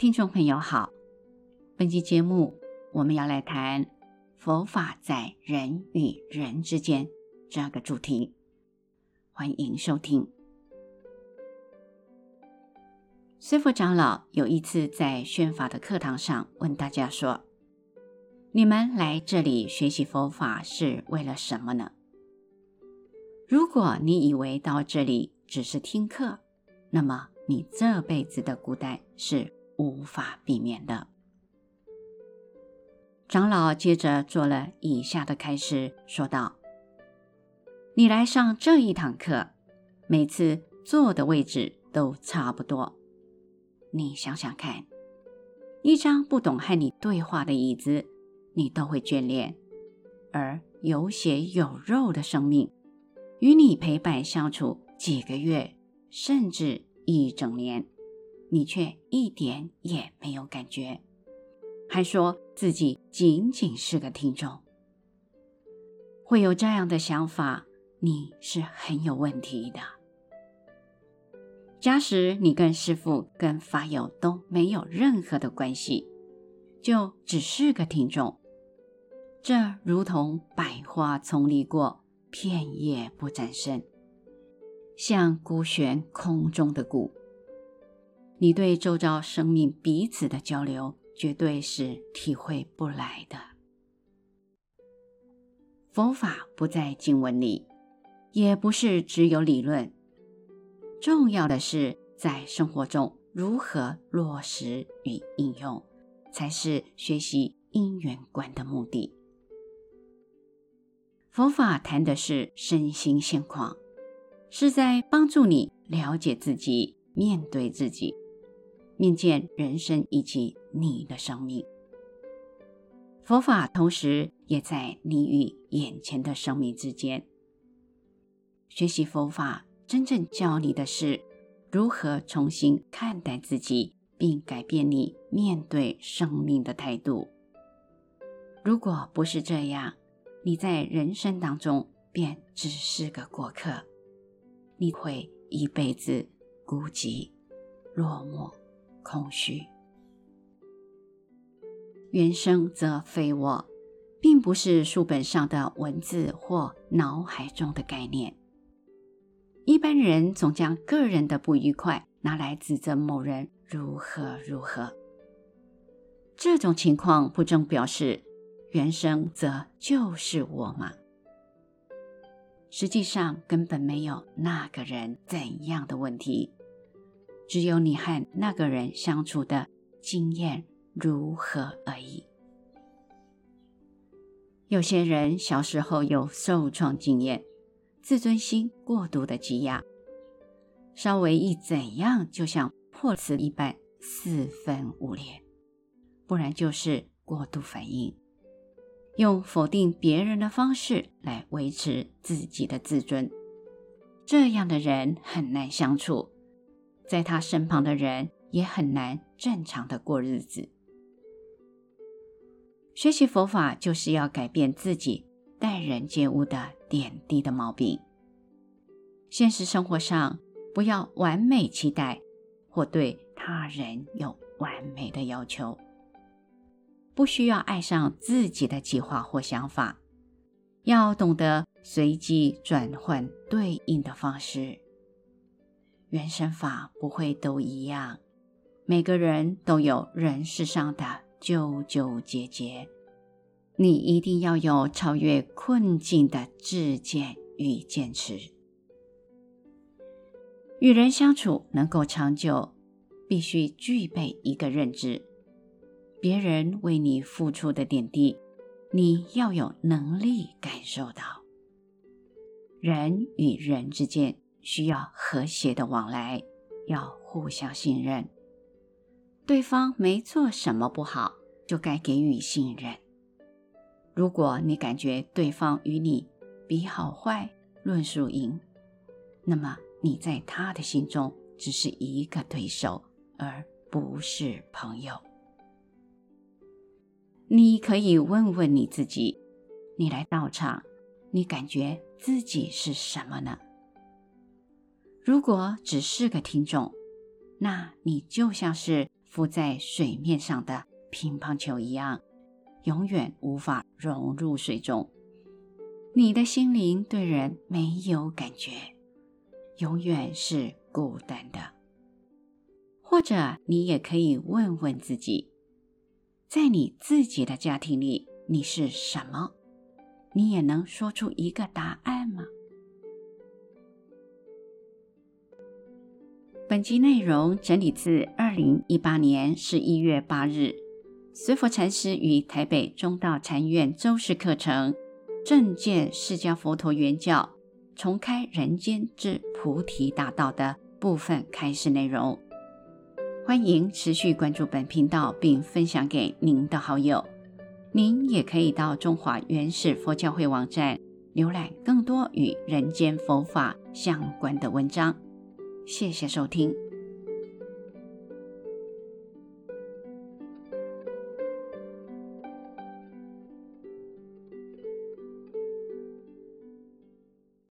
听众朋友好，本期节目我们要来谈佛法在人与人之间这个主题，欢迎收听。随佛长老有一次在宣法的课堂上问大家说：“你们来这里学习佛法是为了什么呢？如果你以为到这里只是听课，那么你这辈子的孤单是。”无法避免的。长老接着做了以下的开示，说道：“你来上这一堂课，每次坐的位置都差不多。你想想看，一张不懂和你对话的椅子，你都会眷恋；而有血有肉的生命，与你陪伴相处几个月，甚至一整年。”你却一点也没有感觉，还说自己仅仅是个听众，会有这样的想法，你是很有问题的。假使你跟师父、跟法友都没有任何的关系，就只是个听众，这如同百花丛里过，片叶不沾身，像孤悬空中的鼓。你对周遭生命彼此的交流，绝对是体会不来的。佛法不在经文里，也不是只有理论，重要的是在生活中如何落实与应用，才是学习因缘观的目的。佛法谈的是身心现况，是在帮助你了解自己，面对自己。面见人生以及你的生命，佛法同时也在你与眼前的生命之间。学习佛法，真正教你的是如何重新看待自己，并改变你面对生命的态度。如果不是这样，你在人生当中便只是个过客，你会一辈子孤寂落寞。空虚，原生则非我，并不是书本上的文字或脑海中的概念。一般人总将个人的不愉快拿来指责某人如何如何，这种情况不正表示原生则就是我吗？实际上根本没有那个人怎样的问题。只有你和那个人相处的经验如何而已。有些人小时候有受创经验，自尊心过度的积压，稍微一怎样，就像破瓷一般四分五裂；不然就是过度反应，用否定别人的方式来维持自己的自尊。这样的人很难相处。在他身旁的人也很难正常的过日子。学习佛法就是要改变自己待人接物的点滴的毛病。现实生活上不要完美期待，或对他人有完美的要求。不需要爱上自己的计划或想法，要懂得随机转换对应的方式。原生法不会都一样，每个人都有人世上的纠纠结结，你一定要有超越困境的自见与坚持。与人相处能够长久，必须具备一个认知：别人为你付出的点滴，你要有能力感受到。人与人之间。需要和谐的往来，要互相信任。对方没做什么不好，就该给予信任。如果你感觉对方与你比好坏、论输赢，那么你在他的心中只是一个对手，而不是朋友。你可以问问你自己：你来道场，你感觉自己是什么呢？如果只是个听众，那你就像是浮在水面上的乒乓球一样，永远无法融入水中。你的心灵对人没有感觉，永远是孤单的。或者，你也可以问问自己，在你自己的家庭里，你是什么？你也能说出一个答案吗？本集内容整理自二零一八年十一月八日，随佛禅师与台北中道禅院周氏课程《正见释迦佛陀原教重开人间之菩提大道》的部分开示内容。欢迎持续关注本频道，并分享给您的好友。您也可以到中华原始佛教会网站浏览更多与人间佛法相关的文章。谢谢收听。